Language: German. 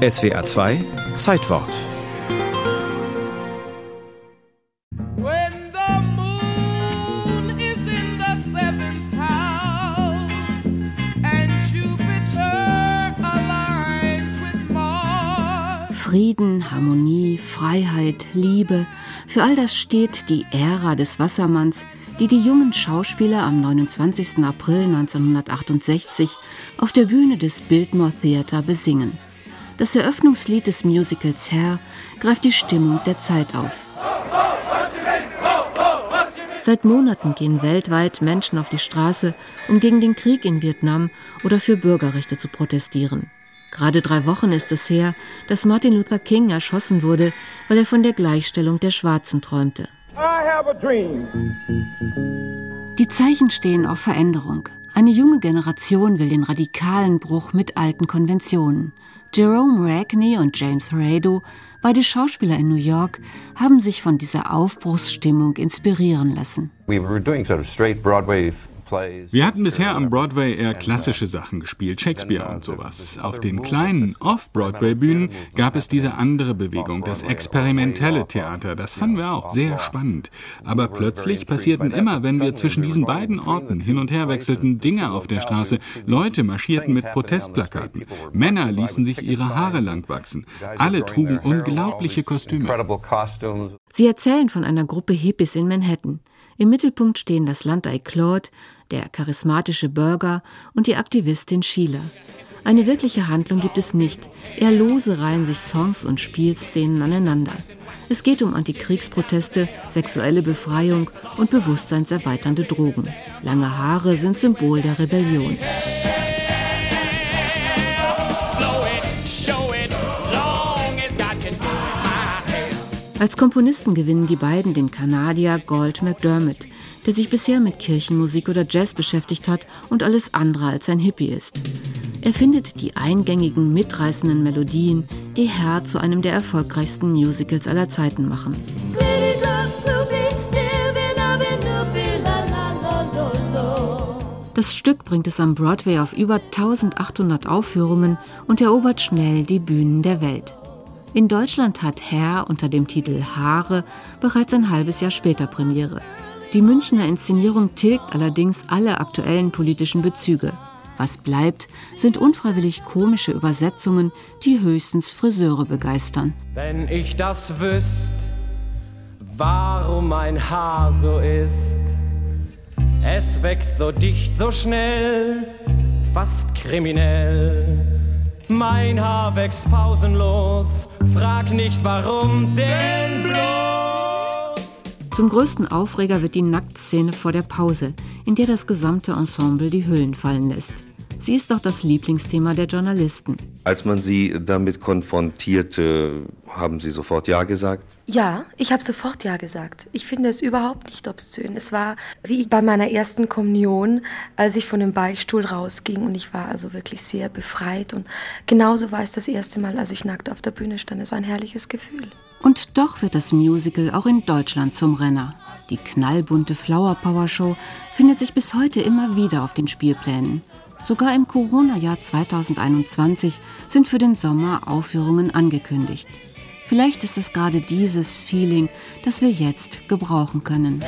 SWA 2 Zeitwort Frieden, Harmonie, Freiheit, Liebe, für all das steht die Ära des Wassermanns, die die jungen Schauspieler am 29. April 1968 auf der Bühne des Biltmore Theater besingen. Das Eröffnungslied des Musicals Hair greift die Stimmung der Zeit auf. Seit Monaten gehen weltweit Menschen auf die Straße, um gegen den Krieg in Vietnam oder für Bürgerrechte zu protestieren. Gerade drei Wochen ist es her, dass Martin Luther King erschossen wurde, weil er von der Gleichstellung der Schwarzen träumte. Die Zeichen stehen auf Veränderung. Eine junge Generation will den radikalen Bruch mit alten Konventionen. Jerome Ragney und James Rado, beide Schauspieler in New York, haben sich von dieser Aufbruchsstimmung inspirieren lassen. We were doing sort of straight Broadway wir hatten bisher am Broadway eher klassische Sachen gespielt, Shakespeare und sowas. Auf den kleinen Off-Broadway-Bühnen gab es diese andere Bewegung, das experimentelle Theater. Das fanden wir auch sehr spannend. Aber plötzlich passierten immer, wenn wir zwischen diesen beiden Orten hin und her wechselten, Dinge auf der Straße. Leute marschierten mit Protestplakaten. Männer ließen sich ihre Haare lang wachsen. Alle trugen unglaubliche Kostüme. Sie erzählen von einer Gruppe Hippies in Manhattan. Im Mittelpunkt stehen das Landei Claude, der charismatische Bürger und die Aktivistin Sheila. Eine wirkliche Handlung gibt es nicht. Eher lose reihen sich Songs und Spielszenen aneinander. Es geht um Antikriegsproteste, sexuelle Befreiung und bewusstseinserweiternde Drogen. Lange Haare sind Symbol der Rebellion. Als Komponisten gewinnen die beiden den Kanadier Gold McDermott, der sich bisher mit Kirchenmusik oder Jazz beschäftigt hat und alles andere als ein Hippie ist. Er findet die eingängigen, mitreißenden Melodien, die Herr zu einem der erfolgreichsten Musicals aller Zeiten machen. Das Stück bringt es am Broadway auf über 1800 Aufführungen und erobert schnell die Bühnen der Welt. In Deutschland hat Herr unter dem Titel Haare bereits ein halbes Jahr später Premiere. Die Münchner Inszenierung tilgt allerdings alle aktuellen politischen Bezüge. Was bleibt, sind unfreiwillig komische Übersetzungen, die höchstens Friseure begeistern. Wenn ich das wüsst, warum mein Haar so ist, es wächst so dicht, so schnell, fast kriminell. Mein Haar wächst pausenlos, frag nicht warum, denn bloß. Zum größten Aufreger wird die Nacktszene vor der Pause, in der das gesamte Ensemble die Hüllen fallen lässt. Sie ist doch das Lieblingsthema der Journalisten. Als man sie damit konfrontierte, haben Sie sofort Ja gesagt? Ja, ich habe sofort Ja gesagt. Ich finde es überhaupt nicht obszön. Es war wie bei meiner ersten Kommunion, als ich von dem Beichtstuhl rausging und ich war also wirklich sehr befreit. Und genauso war es das erste Mal, als ich nackt auf der Bühne stand. Es war ein herrliches Gefühl. Und doch wird das Musical auch in Deutschland zum Renner. Die knallbunte Flower Power Show findet sich bis heute immer wieder auf den Spielplänen. Sogar im Corona-Jahr 2021 sind für den Sommer Aufführungen angekündigt. Vielleicht ist es gerade dieses Feeling, das wir jetzt gebrauchen können.